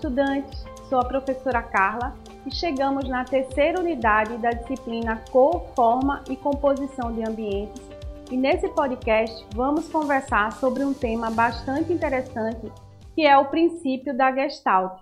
estudantes! Sou a professora Carla e chegamos na terceira unidade da disciplina Cor, Forma e Composição de Ambientes. E nesse podcast vamos conversar sobre um tema bastante interessante que é o princípio da Gestalt.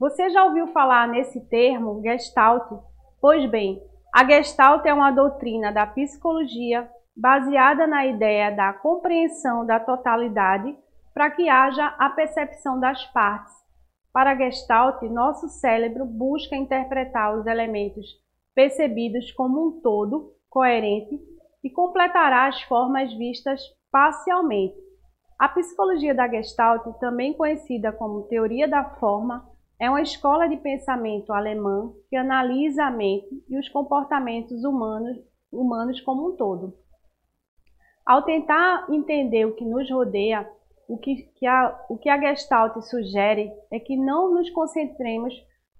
Você já ouviu falar nesse termo, Gestalt? Pois bem, a Gestalt é uma doutrina da psicologia baseada na ideia da compreensão da totalidade para que haja a percepção das partes. Para Gestalt, nosso cérebro busca interpretar os elementos percebidos como um todo coerente e completará as formas vistas parcialmente. A psicologia da Gestalt, também conhecida como teoria da forma, é uma escola de pensamento alemã que analisa a mente e os comportamentos humanos, humanos como um todo. Ao tentar entender o que nos rodeia, o que, que a, o que a Gestalt sugere é que não nos concentremos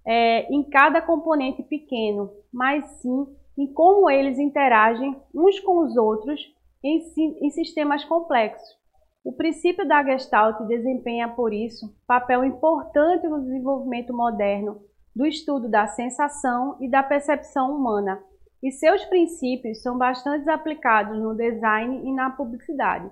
é, em cada componente pequeno, mas sim em como eles interagem uns com os outros em, em sistemas complexos. O princípio da Gestalt desempenha, por isso, papel importante no desenvolvimento moderno do estudo da sensação e da percepção humana, e seus princípios são bastante aplicados no design e na publicidade.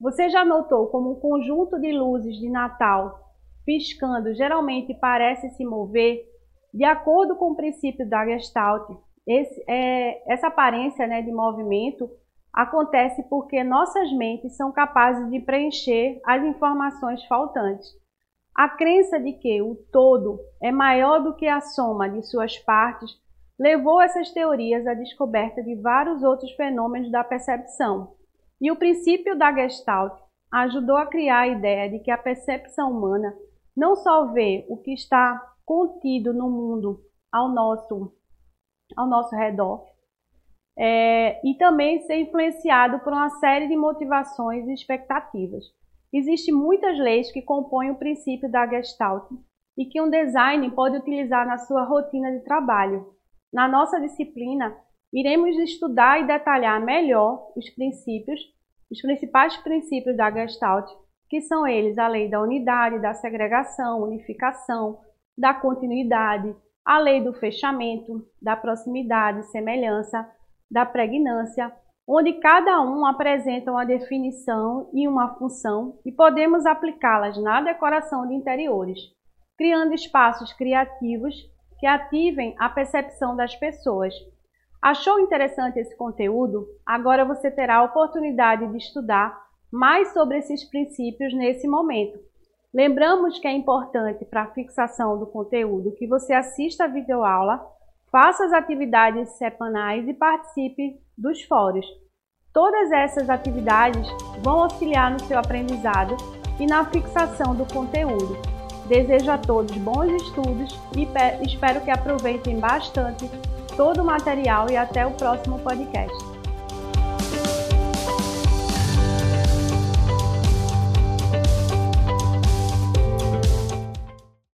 Você já notou como um conjunto de luzes de Natal piscando geralmente parece se mover? De acordo com o princípio da Gestalt, esse, é, essa aparência né, de movimento acontece porque nossas mentes são capazes de preencher as informações faltantes. A crença de que o todo é maior do que a soma de suas partes levou essas teorias à descoberta de vários outros fenômenos da percepção, e o princípio da Gestalt ajudou a criar a ideia de que a percepção humana não só vê o que está contido no mundo ao nosso, ao nosso redor, é, e também ser influenciado por uma série de motivações e expectativas. Existem muitas leis que compõem o princípio da Gestalt e que um design pode utilizar na sua rotina de trabalho. Na nossa disciplina, iremos estudar e detalhar melhor os princípios, os principais princípios da Gestalt, que são eles a lei da unidade, da segregação, unificação, da continuidade, a lei do fechamento, da proximidade, semelhança, da pregnância, onde cada um apresenta uma definição e uma função e podemos aplicá-las na decoração de interiores, criando espaços criativos que ativem a percepção das pessoas Achou interessante esse conteúdo? Agora você terá a oportunidade de estudar mais sobre esses princípios nesse momento. Lembramos que é importante para a fixação do conteúdo que você assista a videoaula, faça as atividades semanais e participe dos fóruns. Todas essas atividades vão auxiliar no seu aprendizado e na fixação do conteúdo. Desejo a todos bons estudos e espero que aproveitem bastante todo o material e até o próximo podcast.